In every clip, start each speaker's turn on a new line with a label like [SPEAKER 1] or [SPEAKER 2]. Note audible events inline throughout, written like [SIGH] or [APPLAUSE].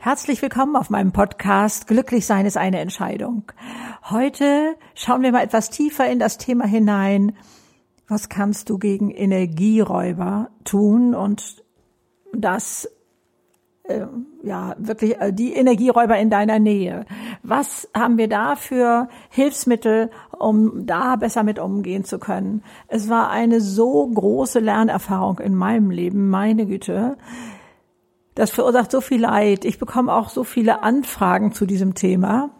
[SPEAKER 1] Herzlich willkommen auf meinem Podcast Glücklich sein ist eine Entscheidung. Heute schauen wir mal etwas tiefer in das Thema hinein. Was kannst du gegen Energieräuber tun und das äh, ja wirklich äh, die Energieräuber in deiner Nähe. Was haben wir da für Hilfsmittel, um da besser mit umgehen zu können? Es war eine so große Lernerfahrung in meinem Leben, meine Güte. Das verursacht so viel Leid. Ich bekomme auch so viele Anfragen zu diesem Thema.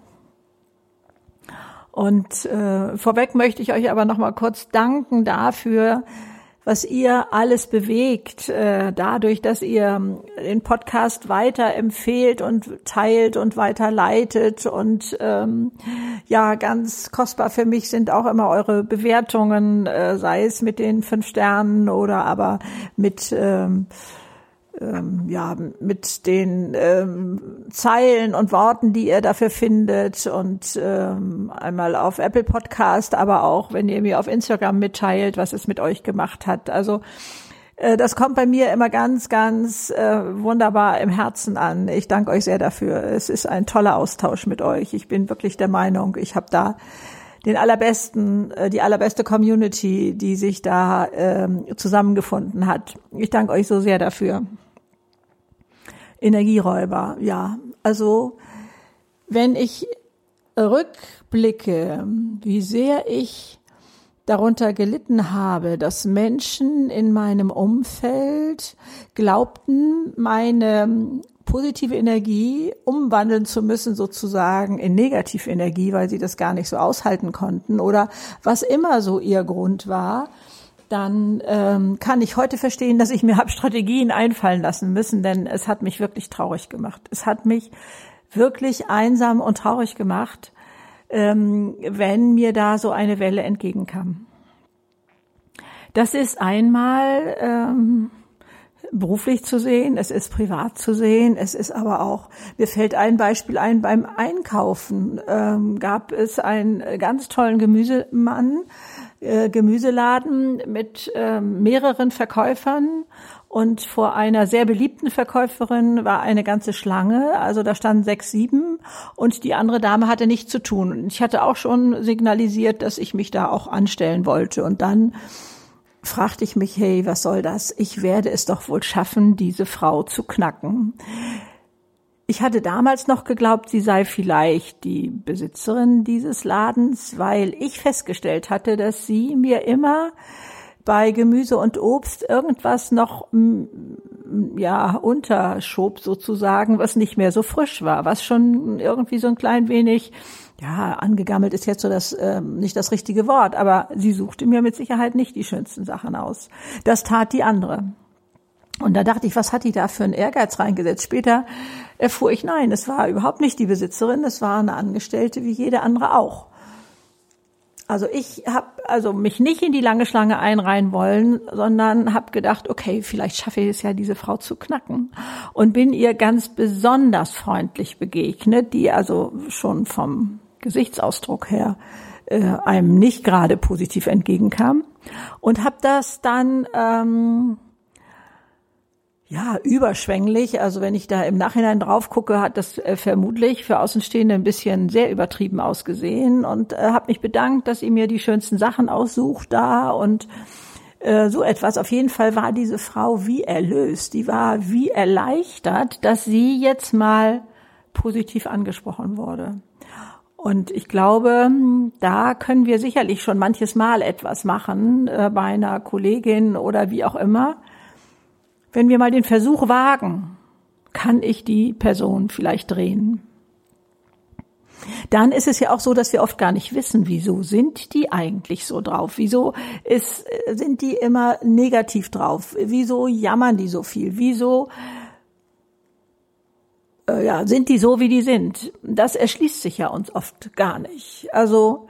[SPEAKER 1] Und äh, vorweg möchte ich euch aber noch mal kurz danken dafür, was ihr alles bewegt, äh, dadurch, dass ihr den Podcast weiter empfehlt und teilt und weiterleitet. Und ähm, ja, ganz kostbar für mich sind auch immer eure Bewertungen, äh, sei es mit den fünf Sternen oder aber mit ähm, ähm, ja, mit den ähm, Zeilen und Worten, die ihr dafür findet und ähm, einmal auf Apple Podcast, aber auch, wenn ihr mir auf Instagram mitteilt, was es mit euch gemacht hat. Also äh, das kommt bei mir immer ganz, ganz äh, wunderbar im Herzen an. Ich danke euch sehr dafür. Es ist ein toller Austausch mit euch. Ich bin wirklich der Meinung, ich habe da den allerbesten, äh, die allerbeste Community, die sich da ähm, zusammengefunden hat. Ich danke euch so sehr dafür. Energieräuber, ja. Also wenn ich rückblicke, wie sehr ich darunter gelitten habe, dass Menschen in meinem Umfeld glaubten, meine positive Energie umwandeln zu müssen, sozusagen in Negativenergie, weil sie das gar nicht so aushalten konnten oder was immer so ihr Grund war, dann ähm, kann ich heute verstehen, dass ich mir habe Strategien einfallen lassen müssen, denn es hat mich wirklich traurig gemacht. Es hat mich wirklich einsam und traurig gemacht, ähm, wenn mir da so eine Welle entgegenkam. Das ist einmal ähm, beruflich zu sehen, es ist privat zu sehen, es ist aber auch, mir fällt ein Beispiel ein, beim Einkaufen ähm, gab es einen ganz tollen Gemüsemann, äh, Gemüseladen mit äh, mehreren Verkäufern und vor einer sehr beliebten Verkäuferin war eine ganze Schlange, also da standen sechs, sieben und die andere Dame hatte nichts zu tun. Ich hatte auch schon signalisiert, dass ich mich da auch anstellen wollte. Und dann fragte ich mich, hey, was soll das? Ich werde es doch wohl schaffen, diese Frau zu knacken. Ich hatte damals noch geglaubt, sie sei vielleicht die Besitzerin dieses Ladens, weil ich festgestellt hatte, dass sie mir immer bei Gemüse und Obst irgendwas noch ja unterschob sozusagen, was nicht mehr so frisch war, was schon irgendwie so ein klein wenig ja angegammelt ist jetzt so das ähm, nicht das richtige Wort, aber sie suchte mir mit Sicherheit nicht die schönsten Sachen aus. Das tat die andere. Und da dachte ich, was hat die da für einen Ehrgeiz reingesetzt? Später erfuhr ich, nein, es war überhaupt nicht die Besitzerin, es war eine Angestellte wie jede andere auch. Also ich habe also mich nicht in die lange Schlange einreihen wollen, sondern habe gedacht, okay, vielleicht schaffe ich es ja, diese Frau zu knacken und bin ihr ganz besonders freundlich begegnet, die also schon vom Gesichtsausdruck her äh, einem nicht gerade positiv entgegenkam und habe das dann ähm, ja, überschwänglich. Also wenn ich da im Nachhinein drauf gucke, hat das äh, vermutlich für Außenstehende ein bisschen sehr übertrieben ausgesehen und äh, habe mich bedankt, dass sie mir die schönsten Sachen aussucht da und äh, so etwas. Auf jeden Fall war diese Frau wie erlöst. Die war wie erleichtert, dass sie jetzt mal positiv angesprochen wurde. Und ich glaube, da können wir sicherlich schon manches Mal etwas machen äh, bei einer Kollegin oder wie auch immer wenn wir mal den Versuch wagen, kann ich die Person vielleicht drehen. Dann ist es ja auch so, dass wir oft gar nicht wissen, wieso sind die eigentlich so drauf? Wieso ist, sind die immer negativ drauf? Wieso jammern die so viel? Wieso äh, ja, sind die so, wie die sind? Das erschließt sich ja uns oft gar nicht. Also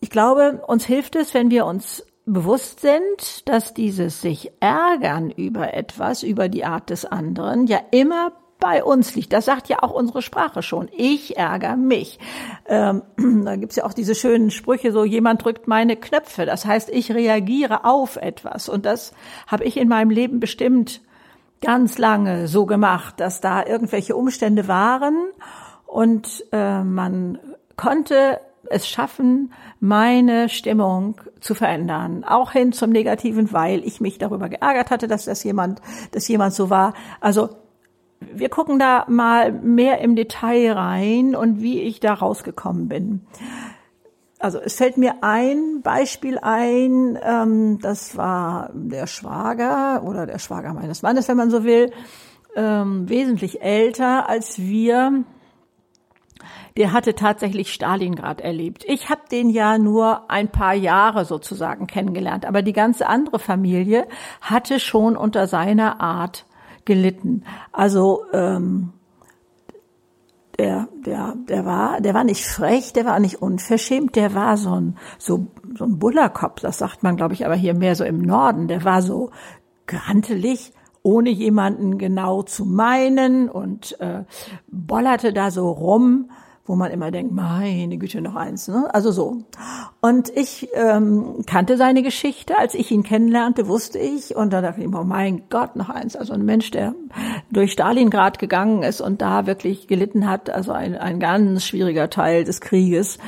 [SPEAKER 1] ich glaube, uns hilft es, wenn wir uns bewusst sind, dass dieses sich ärgern über etwas, über die Art des anderen, ja immer bei uns liegt. Das sagt ja auch unsere Sprache schon. Ich ärgere mich. Ähm, [CLEARS THROAT] da gibt's ja auch diese schönen Sprüche, so jemand drückt meine Knöpfe. Das heißt, ich reagiere auf etwas. Und das habe ich in meinem Leben bestimmt ganz lange so gemacht, dass da irgendwelche Umstände waren und äh, man konnte es schaffen, meine Stimmung zu verändern, auch hin zum Negativen, weil ich mich darüber geärgert hatte, dass das jemand, dass jemand so war. Also wir gucken da mal mehr im Detail rein und wie ich da rausgekommen bin. Also es fällt mir ein Beispiel ein, ähm, das war der Schwager oder der Schwager meines Mannes, wenn man so will, ähm, wesentlich älter als wir der hatte tatsächlich Stalingrad erlebt. Ich habe den ja nur ein paar Jahre sozusagen kennengelernt, aber die ganze andere Familie hatte schon unter seiner Art gelitten. Also ähm, der, der, der war, der war nicht frech, der war nicht unverschämt, der war so ein, so, so ein Bullerkopf, das sagt man, glaube ich, aber hier mehr so im Norden. Der war so grantelig, ohne jemanden genau zu meinen und äh, bollerte da so rum wo man immer denkt, meine Güte, noch eins. Ne? Also so. Und ich ähm, kannte seine Geschichte. Als ich ihn kennenlernte, wusste ich. Und da dachte ich oh mein Gott, noch eins. Also ein Mensch, der durch Stalingrad gegangen ist und da wirklich gelitten hat. Also ein, ein ganz schwieriger Teil des Krieges.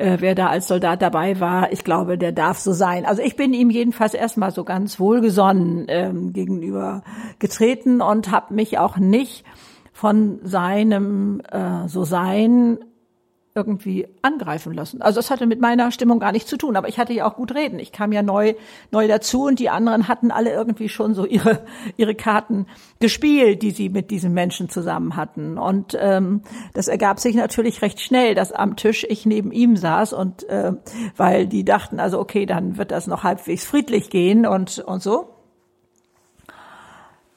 [SPEAKER 1] Äh, wer da als Soldat dabei war, ich glaube, der darf so sein. Also ich bin ihm jedenfalls erstmal so ganz wohlgesonnen ähm, gegenüber getreten und habe mich auch nicht von seinem äh, so sein irgendwie angreifen lassen. Also das hatte mit meiner Stimmung gar nichts zu tun, aber ich hatte ja auch gut reden. Ich kam ja neu neu dazu und die anderen hatten alle irgendwie schon so ihre [LAUGHS] ihre Karten gespielt, die sie mit diesem Menschen zusammen hatten. Und ähm, das ergab sich natürlich recht schnell, dass am Tisch ich neben ihm saß und äh, weil die dachten, also okay, dann wird das noch halbwegs friedlich gehen und und so.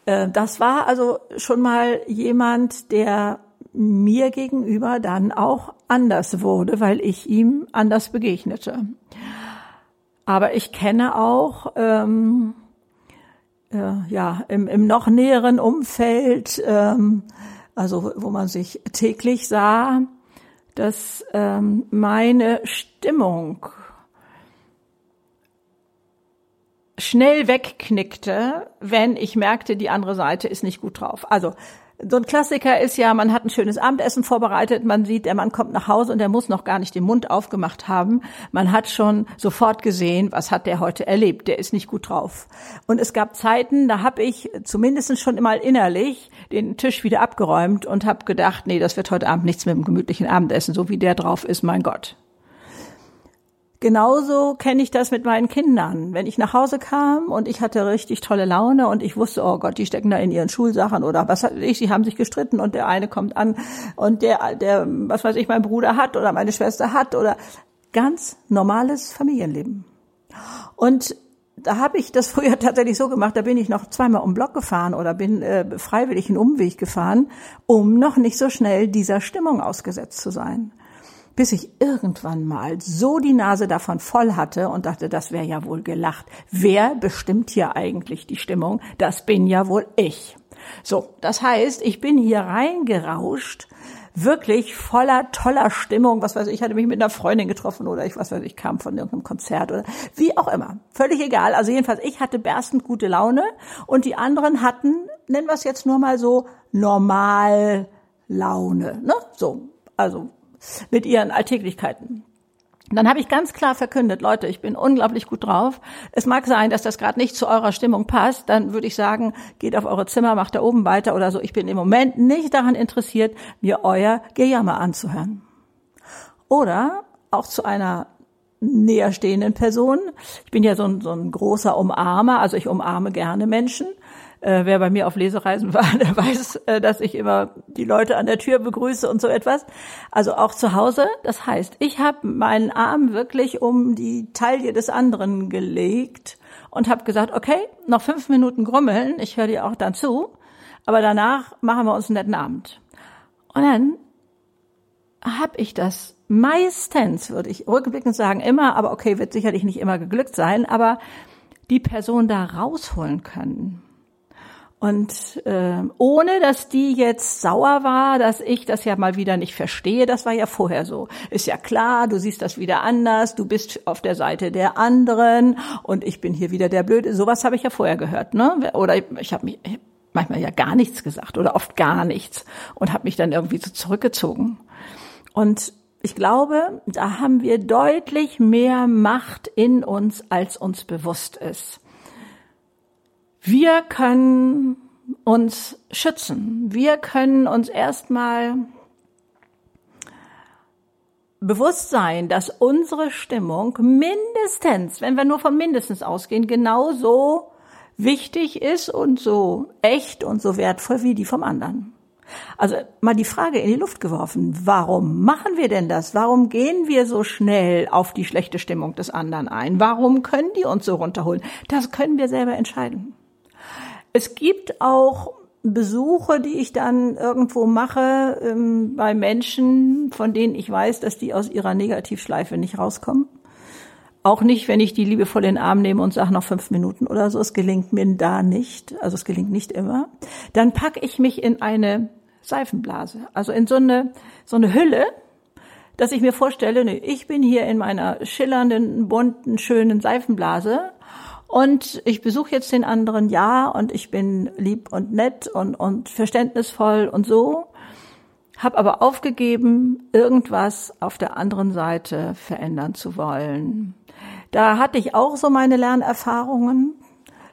[SPEAKER 1] Äh, das war also schon mal jemand, der mir gegenüber dann auch anders wurde, weil ich ihm anders begegnete. Aber ich kenne auch ähm, äh, ja im, im noch näheren Umfeld, ähm, also wo man sich täglich sah, dass ähm, meine Stimmung schnell wegknickte, wenn ich merkte, die andere Seite ist nicht gut drauf. Also so ein Klassiker ist ja, man hat ein schönes Abendessen vorbereitet, man sieht, der Mann kommt nach Hause und der muss noch gar nicht den Mund aufgemacht haben. Man hat schon sofort gesehen, was hat der heute erlebt, der ist nicht gut drauf. Und es gab Zeiten, da habe ich zumindest schon mal innerlich den Tisch wieder abgeräumt und habe gedacht, nee, das wird heute Abend nichts mit dem gemütlichen Abendessen, so wie der drauf ist, mein Gott. Genauso kenne ich das mit meinen Kindern. Wenn ich nach Hause kam und ich hatte richtig tolle Laune und ich wusste, oh Gott, die stecken da in ihren Schulsachen oder was weiß ich, sie haben sich gestritten und der eine kommt an und der, der, was weiß ich, mein Bruder hat oder meine Schwester hat oder ganz normales Familienleben. Und da habe ich das [LAUGHS] früher tatsächlich so gemacht, da bin ich noch zweimal um Block gefahren oder bin äh, freiwillig einen Umweg gefahren, um noch nicht so schnell dieser Stimmung ausgesetzt zu sein bis ich irgendwann mal so die Nase davon voll hatte und dachte, das wäre ja wohl gelacht. Wer bestimmt hier eigentlich die Stimmung? Das bin ja wohl ich. So, das heißt, ich bin hier reingerauscht, wirklich voller toller Stimmung, was weiß ich, hatte mich mit einer Freundin getroffen oder ich was weiß ich, kam von irgendeinem Konzert oder wie auch immer. Völlig egal. Also jedenfalls, ich hatte berstend gute Laune und die anderen hatten, nennen wir es jetzt nur mal so, normal Laune, ne? So, also mit ihren Alltäglichkeiten. Dann habe ich ganz klar verkündet, Leute, ich bin unglaublich gut drauf. Es mag sein, dass das gerade nicht zu eurer Stimmung passt. Dann würde ich sagen, geht auf eure Zimmer, macht da oben weiter oder so. Ich bin im Moment nicht daran interessiert, mir euer Gejammer anzuhören. Oder auch zu einer näherstehenden Person. Ich bin ja so ein, so ein großer Umarmer, also ich umarme gerne Menschen. Äh, wer bei mir auf Lesereisen war, [LAUGHS] der weiß, äh, dass ich immer die Leute an der Tür begrüße und so etwas. Also auch zu Hause. Das heißt, ich habe meinen Arm wirklich um die Taille des anderen gelegt und habe gesagt, okay, noch fünf Minuten grummeln, ich höre dir auch dann zu, aber danach machen wir uns einen netten Abend. Und dann habe ich das meistens, würde ich rückblickend sagen, immer, aber okay, wird sicherlich nicht immer geglückt sein, aber die Person da rausholen können. Und äh, ohne dass die jetzt sauer war, dass ich das ja mal wieder nicht verstehe, das war ja vorher so. Ist ja klar, du siehst das wieder anders, du bist auf der Seite der anderen und ich bin hier wieder der Blöde. Sowas habe ich ja vorher gehört, ne? Oder ich, ich habe mich manchmal ja gar nichts gesagt oder oft gar nichts und habe mich dann irgendwie so zurückgezogen. Und ich glaube, da haben wir deutlich mehr Macht in uns, als uns bewusst ist. Wir können uns schützen. Wir können uns erstmal bewusst sein, dass unsere Stimmung mindestens, wenn wir nur von mindestens ausgehen, genauso wichtig ist und so echt und so wertvoll wie die vom anderen. Also mal die Frage in die Luft geworfen, warum machen wir denn das? Warum gehen wir so schnell auf die schlechte Stimmung des anderen ein? Warum können die uns so runterholen? Das können wir selber entscheiden. Es gibt auch Besuche, die ich dann irgendwo mache ähm, bei Menschen, von denen ich weiß, dass die aus ihrer Negativschleife nicht rauskommen. Auch nicht, wenn ich die liebevoll in den Arm nehme und sage noch fünf Minuten oder so. Es gelingt mir da nicht. Also es gelingt nicht immer. Dann packe ich mich in eine Seifenblase. Also in so eine, so eine Hülle, dass ich mir vorstelle, nee, ich bin hier in meiner schillernden, bunten, schönen Seifenblase und ich besuche jetzt den anderen, ja, und ich bin lieb und nett und, und verständnisvoll und so, habe aber aufgegeben, irgendwas auf der anderen Seite verändern zu wollen. Da hatte ich auch so meine Lernerfahrungen,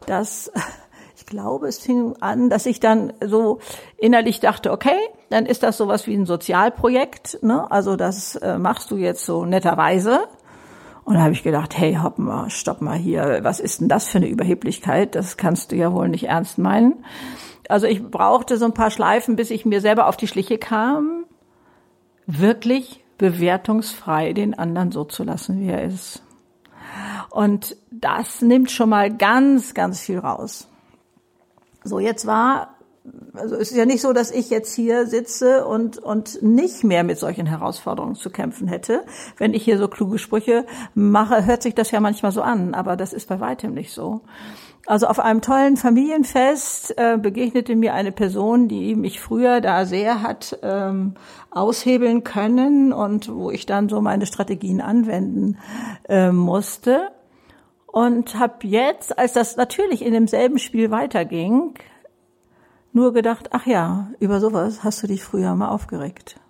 [SPEAKER 1] dass [LAUGHS] ich glaube, es fing an, dass ich dann so innerlich dachte, okay, dann ist das sowas wie ein Sozialprojekt, ne? Also das äh, machst du jetzt so netterweise. Und da habe ich gedacht, hey, hopp mal, stopp mal hier, was ist denn das für eine Überheblichkeit? Das kannst du ja wohl nicht ernst meinen. Also ich brauchte so ein paar Schleifen, bis ich mir selber auf die Schliche kam, wirklich bewertungsfrei den anderen so zu lassen, wie er ist. Und das nimmt schon mal ganz, ganz viel raus. So, jetzt war, also es ist ja nicht so, dass ich jetzt hier sitze und, und nicht mehr mit solchen Herausforderungen zu kämpfen hätte. Wenn ich hier so kluge Sprüche mache, hört sich das ja manchmal so an, aber das ist bei weitem nicht so. Also auf einem tollen Familienfest äh, begegnete mir eine Person, die mich früher da sehr hat ähm, aushebeln können und wo ich dann so meine Strategien anwenden äh, musste. Und habe jetzt, als das natürlich in demselben Spiel weiterging, nur gedacht, ach ja, über sowas hast du dich früher mal aufgeregt.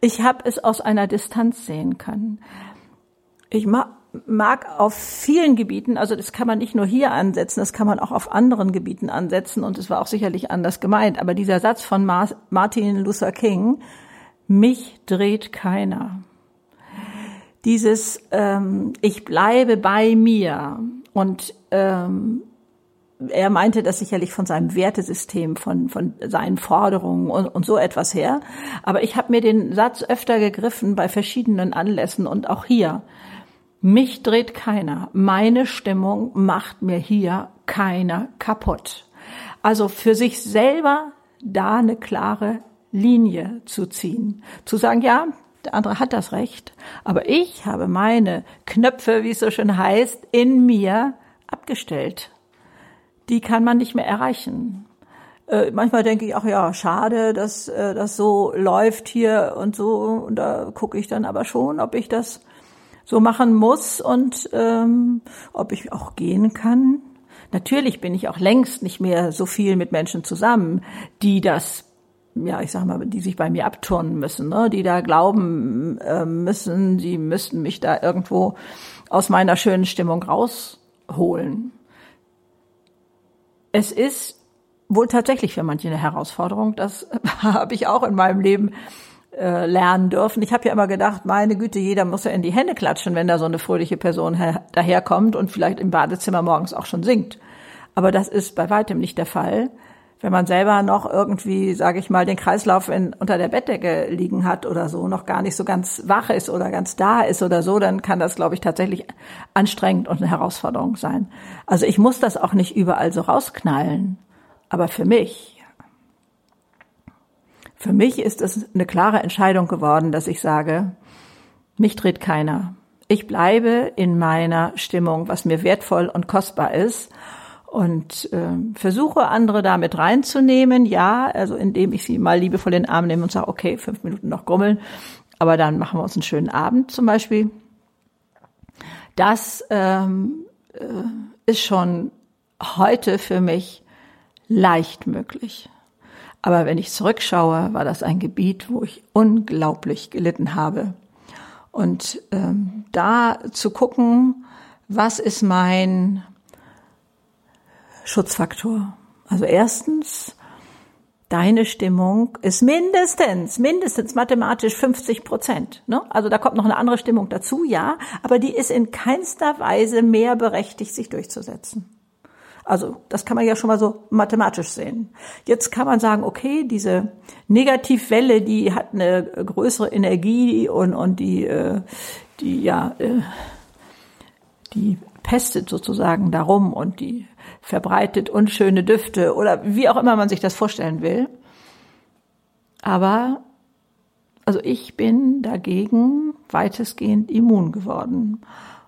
[SPEAKER 1] Ich habe es aus einer Distanz sehen können. Ich mag, mag auf vielen Gebieten, also das kann man nicht nur hier ansetzen, das kann man auch auf anderen Gebieten ansetzen und es war auch sicherlich anders gemeint. Aber dieser Satz von Martin Luther King, mich dreht keiner dieses ähm, Ich bleibe bei mir und ähm, er meinte das sicherlich von seinem Wertesystem, von, von seinen Forderungen und, und so etwas her. Aber ich habe mir den Satz öfter gegriffen bei verschiedenen Anlässen und auch hier. Mich dreht keiner. Meine Stimmung macht mir hier keiner kaputt. Also für sich selber da eine klare Linie zu ziehen. Zu sagen, ja, der andere hat das Recht, aber ich habe meine Knöpfe, wie es so schön heißt, in mir abgestellt. Die kann man nicht mehr erreichen. Äh, manchmal denke ich, ach ja, schade, dass äh, das so läuft hier und so. Und da gucke ich dann aber schon, ob ich das so machen muss und ähm, ob ich auch gehen kann. Natürlich bin ich auch längst nicht mehr so viel mit Menschen zusammen, die das ja, ich sag mal, die sich bei mir abturnen müssen, ne? die da glauben äh, müssen, sie müssten mich da irgendwo aus meiner schönen Stimmung rausholen. Es ist wohl tatsächlich für manche eine Herausforderung. Das [LAUGHS] habe ich auch in meinem Leben äh, lernen dürfen. Ich habe ja immer gedacht, meine Güte, jeder muss ja in die Hände klatschen, wenn da so eine fröhliche Person daherkommt und vielleicht im Badezimmer morgens auch schon singt. Aber das ist bei weitem nicht der Fall wenn man selber noch irgendwie, sage ich mal, den Kreislauf in, unter der Bettdecke liegen hat oder so, noch gar nicht so ganz wach ist oder ganz da ist oder so, dann kann das, glaube ich, tatsächlich anstrengend und eine Herausforderung sein. Also ich muss das auch nicht überall so rausknallen. Aber für mich, für mich ist es eine klare Entscheidung geworden, dass ich sage, mich dreht keiner. Ich bleibe in meiner Stimmung, was mir wertvoll und kostbar ist und äh, versuche andere damit reinzunehmen, ja, also indem ich sie mal liebevoll in den Arm nehme und sage, okay, fünf Minuten noch grummeln, aber dann machen wir uns einen schönen Abend zum Beispiel. Das ähm, äh, ist schon heute für mich leicht möglich. Aber wenn ich zurückschaue, war das ein Gebiet, wo ich unglaublich gelitten habe. Und ähm, da zu gucken, was ist mein Schutzfaktor? Also erstens, deine Stimmung ist mindestens, mindestens mathematisch 50 Prozent. Ne? Also da kommt noch eine andere Stimmung dazu, ja, aber die ist in keinster Weise mehr berechtigt, sich durchzusetzen. Also das kann man ja schon mal so mathematisch sehen. Jetzt kann man sagen, okay, diese Negativwelle, die hat eine größere Energie und, und die, äh, die ja, äh, die pestet sozusagen darum und die verbreitet unschöne Düfte oder wie auch immer man sich das vorstellen will. Aber also ich bin dagegen weitestgehend immun geworden.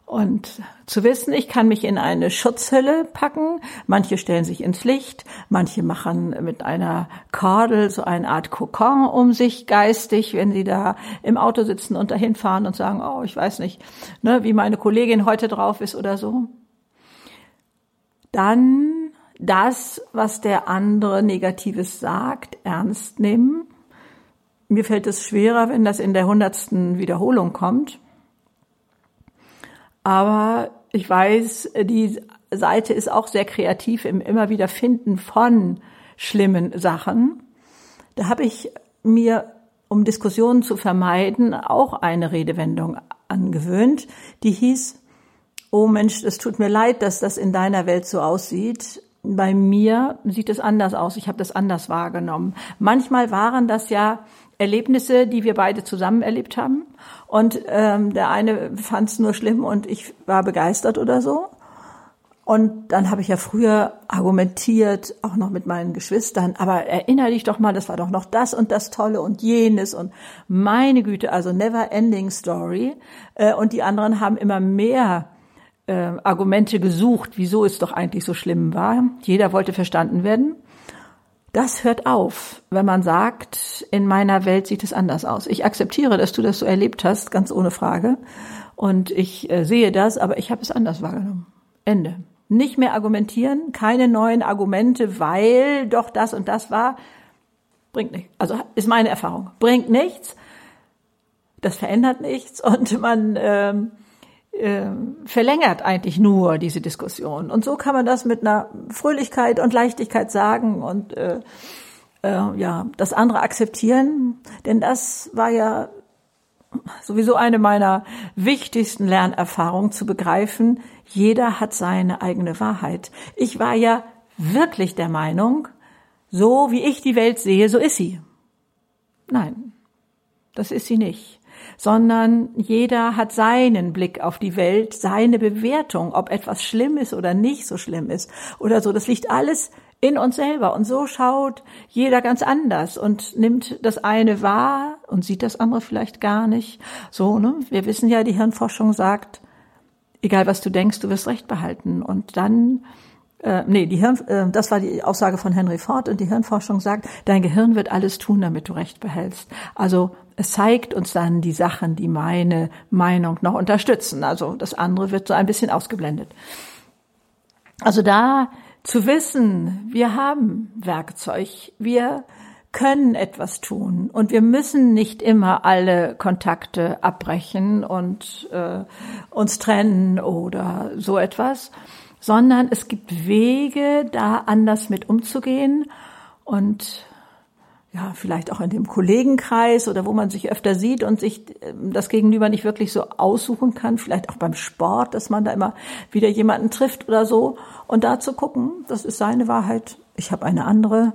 [SPEAKER 1] Und zu wissen, ich kann mich in eine Schutzhülle packen. Manche stellen sich ins Licht, manche machen mit einer Kordel so eine Art Kokon um sich geistig, wenn sie da im Auto sitzen und dahin fahren und sagen, oh, ich weiß nicht, ne, wie meine Kollegin heute drauf ist oder so. Dann das, was der andere Negatives sagt, ernst nehmen. Mir fällt es schwerer, wenn das in der hundertsten Wiederholung kommt aber ich weiß, die Seite ist auch sehr kreativ im immer wieder Finden von schlimmen Sachen. Da habe ich mir, um Diskussionen zu vermeiden, auch eine Redewendung angewöhnt, die hieß, oh Mensch, es tut mir leid, dass das in deiner Welt so aussieht. Bei mir sieht es anders aus. Ich habe das anders wahrgenommen. Manchmal waren das ja Erlebnisse, die wir beide zusammen erlebt haben. Und ähm, der eine fand es nur schlimm und ich war begeistert oder so. Und dann habe ich ja früher argumentiert, auch noch mit meinen Geschwistern, aber erinnere dich doch mal, das war doch noch das und das Tolle und jenes und meine Güte, also never ending story. Äh, und die anderen haben immer mehr äh, Argumente gesucht, wieso es doch eigentlich so schlimm war. Jeder wollte verstanden werden. Das hört auf, wenn man sagt, in meiner Welt sieht es anders aus. Ich akzeptiere, dass du das so erlebt hast, ganz ohne Frage. Und ich äh, sehe das, aber ich habe es anders wahrgenommen. Ende. Nicht mehr argumentieren, keine neuen Argumente, weil doch das und das war. Bringt nichts. Also ist meine Erfahrung. Bringt nichts. Das verändert nichts und man ähm, äh, verlängert eigentlich nur diese Diskussion. Und so kann man das mit einer Fröhlichkeit und Leichtigkeit sagen und äh, äh, ja das andere akzeptieren, denn das war ja sowieso eine meiner wichtigsten Lernerfahrungen zu begreifen. Jeder hat seine eigene Wahrheit. Ich war ja wirklich der Meinung, so wie ich die Welt sehe, so ist sie. Nein, das ist sie nicht sondern jeder hat seinen Blick auf die Welt, seine Bewertung, ob etwas schlimm ist oder nicht so schlimm ist oder so. Das liegt alles in uns selber. Und so schaut jeder ganz anders und nimmt das eine wahr und sieht das andere vielleicht gar nicht. So, ne? Wir wissen ja, die Hirnforschung sagt, egal was du denkst, du wirst Recht behalten. Und dann äh, nee, die Hirn, äh, das war die Aussage von Henry Ford und die Hirnforschung sagt, dein Gehirn wird alles tun, damit du Recht behältst. Also es zeigt uns dann die Sachen, die meine Meinung noch unterstützen. Also das andere wird so ein bisschen ausgeblendet. Also da zu wissen, wir haben Werkzeug, wir können etwas tun und wir müssen nicht immer alle Kontakte abbrechen und äh, uns trennen oder so etwas, sondern es gibt Wege, da anders mit umzugehen und ja, vielleicht auch in dem Kollegenkreis oder wo man sich öfter sieht und sich ähm, das Gegenüber nicht wirklich so aussuchen kann, vielleicht auch beim Sport, dass man da immer wieder jemanden trifft oder so und da zu gucken, das ist seine Wahrheit, ich habe eine andere,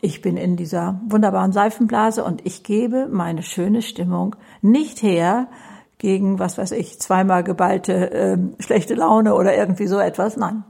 [SPEAKER 1] ich bin in dieser wunderbaren Seifenblase und ich gebe meine schöne Stimmung nicht her, gegen, was weiß ich, zweimal geballte äh, schlechte Laune oder irgendwie so etwas. Nein.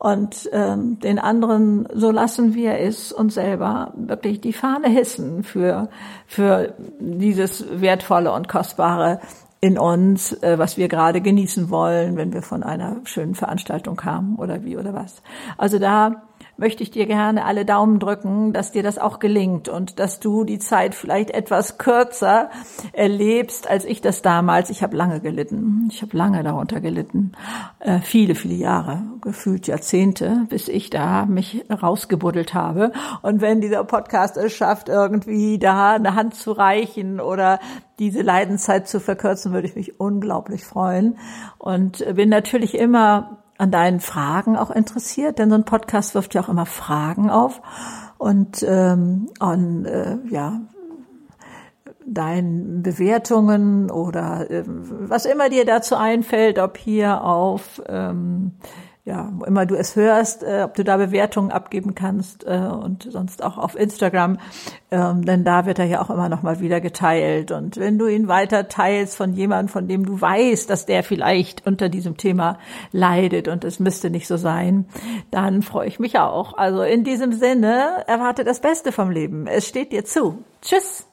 [SPEAKER 1] Und ähm, den anderen so lassen wir es uns selber wirklich die Fahne hissen für, für dieses Wertvolle und Kostbare in uns, äh, was wir gerade genießen wollen, wenn wir von einer schönen Veranstaltung kamen oder wie oder was. Also da möchte ich dir gerne alle Daumen drücken, dass dir das auch gelingt und dass du die Zeit vielleicht etwas kürzer erlebst, als ich das damals. Ich habe lange gelitten. Ich habe lange darunter gelitten. Äh, viele, viele Jahre, gefühlt Jahrzehnte, bis ich da mich rausgebuddelt habe. Und wenn dieser Podcast es schafft, irgendwie da eine Hand zu reichen oder diese Leidenszeit zu verkürzen, würde ich mich unglaublich freuen. Und bin natürlich immer an deinen Fragen auch interessiert, denn so ein Podcast wirft ja auch immer Fragen auf. Und ähm, an äh, ja deinen Bewertungen oder äh, was immer dir dazu einfällt, ob hier auf ähm, ja, wo immer du es hörst, äh, ob du da Bewertungen abgeben kannst äh, und sonst auch auf Instagram, ähm, denn da wird er ja auch immer noch mal wieder geteilt. Und wenn du ihn weiter teilst von jemandem, von dem du weißt, dass der vielleicht unter diesem Thema leidet und es müsste nicht so sein, dann freue ich mich auch. Also in diesem Sinne, erwarte das Beste vom Leben. Es steht dir zu. Tschüss.